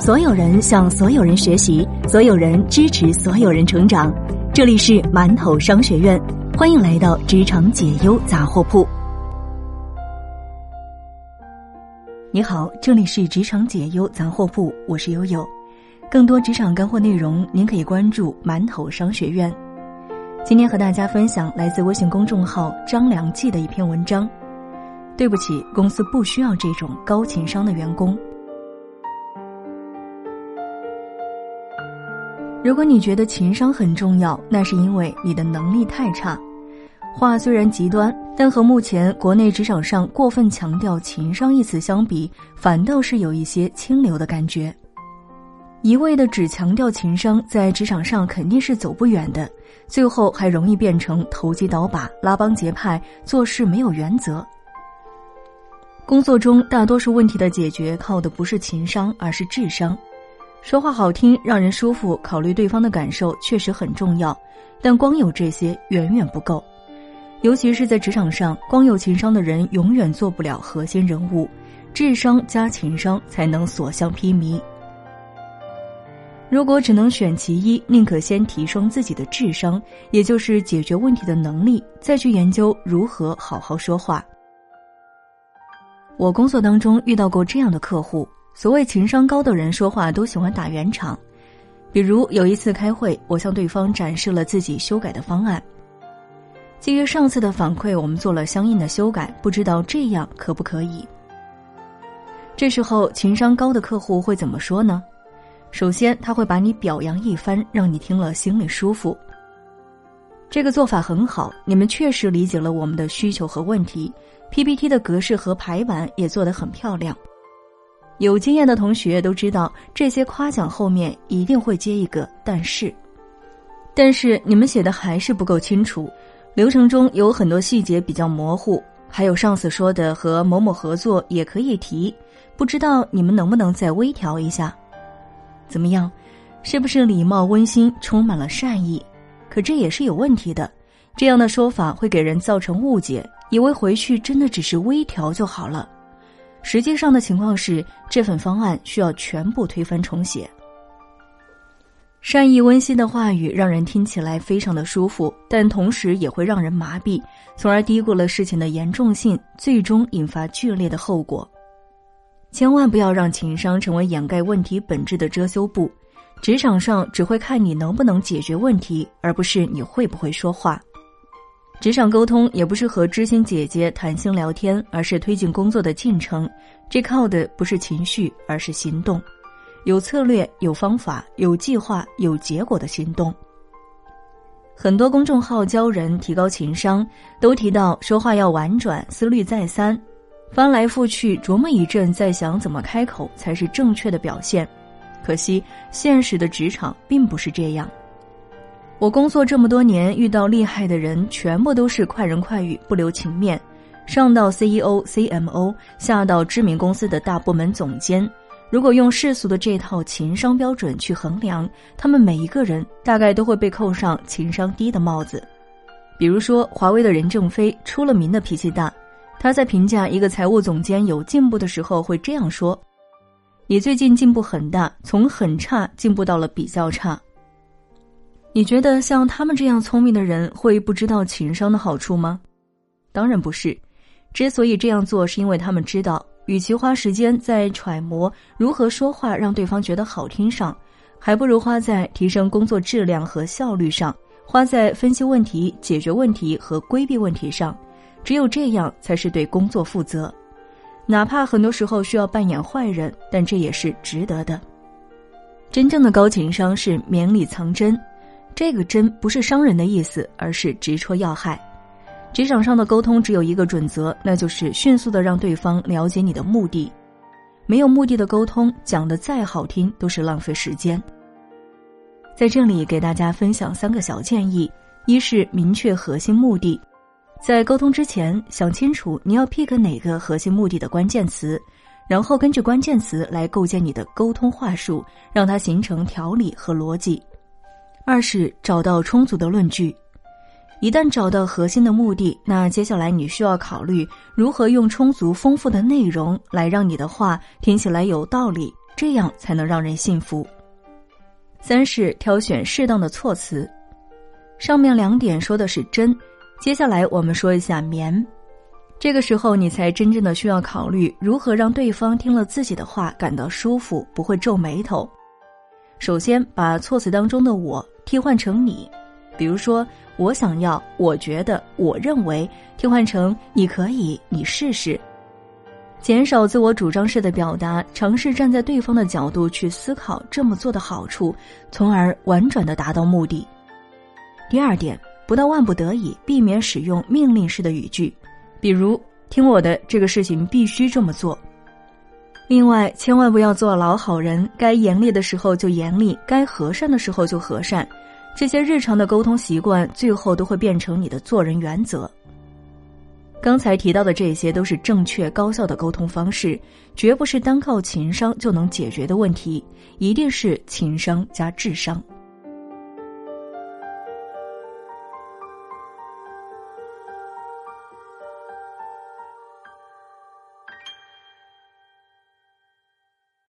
所有人向所有人学习，所有人支持所有人成长。这里是馒头商学院，欢迎来到职场解忧杂货铺。你好，这里是职场解忧杂货铺，我是悠悠。更多职场干货内容，您可以关注馒头商学院。今天和大家分享来自微信公众号张良记的一篇文章。对不起，公司不需要这种高情商的员工。如果你觉得情商很重要，那是因为你的能力太差。话虽然极端，但和目前国内职场上过分强调情商一词相比，反倒是有一些清流的感觉。一味的只强调情商，在职场上肯定是走不远的，最后还容易变成投机倒把、拉帮结派、做事没有原则。工作中大多数问题的解决靠的不是情商，而是智商。说话好听，让人舒服，考虑对方的感受确实很重要，但光有这些远远不够。尤其是在职场上，光有情商的人永远做不了核心人物，智商加情商才能所向披靡。如果只能选其一，宁可先提升自己的智商，也就是解决问题的能力，再去研究如何好好说话。我工作当中遇到过这样的客户。所谓情商高的人说话都喜欢打圆场，比如有一次开会，我向对方展示了自己修改的方案。基于上次的反馈，我们做了相应的修改，不知道这样可不可以？这时候情商高的客户会怎么说呢？首先他会把你表扬一番，让你听了心里舒服。这个做法很好，你们确实理解了我们的需求和问题，PPT 的格式和排版也做得很漂亮。有经验的同学都知道，这些夸奖后面一定会接一个“但是”，但是你们写的还是不够清楚，流程中有很多细节比较模糊，还有上司说的和某某合作也可以提，不知道你们能不能再微调一下？怎么样？是不是礼貌温馨，充满了善意？可这也是有问题的，这样的说法会给人造成误解，以为回去真的只是微调就好了。实际上的情况是，这份方案需要全部推翻重写。善意温馨的话语让人听起来非常的舒服，但同时也会让人麻痹，从而低估了事情的严重性，最终引发剧烈的后果。千万不要让情商成为掩盖问题本质的遮羞布，职场上只会看你能不能解决问题，而不是你会不会说话。职场沟通也不是和知心姐姐谈心聊天，而是推进工作的进程。这靠的不是情绪，而是行动，有策略、有方法、有计划、有结果的行动。很多公众号教人提高情商，都提到说话要婉转，思虑再三，翻来覆去琢磨一阵，再想怎么开口才是正确的表现。可惜现实的职场并不是这样。我工作这么多年，遇到厉害的人，全部都是快人快语，不留情面。上到 CEO、CMO，下到知名公司的大部门总监，如果用世俗的这套情商标准去衡量，他们每一个人大概都会被扣上情商低的帽子。比如说，华为的任正非出了名的脾气大，他在评价一个财务总监有进步的时候会这样说：“你最近进步很大，从很差进步到了比较差。”你觉得像他们这样聪明的人会不知道情商的好处吗？当然不是。之所以这样做，是因为他们知道，与其花时间在揣摩如何说话让对方觉得好听上，还不如花在提升工作质量和效率上，花在分析问题、解决问题和规避问题上。只有这样，才是对工作负责。哪怕很多时候需要扮演坏人，但这也是值得的。真正的高情商是绵里藏针。这个“真”不是伤人的意思，而是直戳要害。职场上的沟通只有一个准则，那就是迅速的让对方了解你的目的。没有目的的沟通，讲的再好听都是浪费时间。在这里给大家分享三个小建议：一是明确核心目的，在沟通之前想清楚你要 pick 哪个核心目的的关键词，然后根据关键词来构建你的沟通话术，让它形成条理和逻辑。二是找到充足的论据，一旦找到核心的目的，那接下来你需要考虑如何用充足丰富的内容来让你的话听起来有道理，这样才能让人信服。三是挑选适当的措辞。上面两点说的是真，接下来我们说一下绵。这个时候你才真正的需要考虑如何让对方听了自己的话感到舒服，不会皱眉头。首先把措辞当中的“我”替换成“你”，比如说“我想要”“我觉得”“我认为”，替换成“你可以”“你试试”，减少自我主张式的表达，尝试站在对方的角度去思考这么做的好处，从而婉转的达到目的。第二点，不到万不得已，避免使用命令式的语句，比如“听我的，这个事情必须这么做。”另外，千万不要做老好人，该严厉的时候就严厉，该和善的时候就和善。这些日常的沟通习惯，最后都会变成你的做人原则。刚才提到的这些，都是正确高效的沟通方式，绝不是单靠情商就能解决的问题，一定是情商加智商。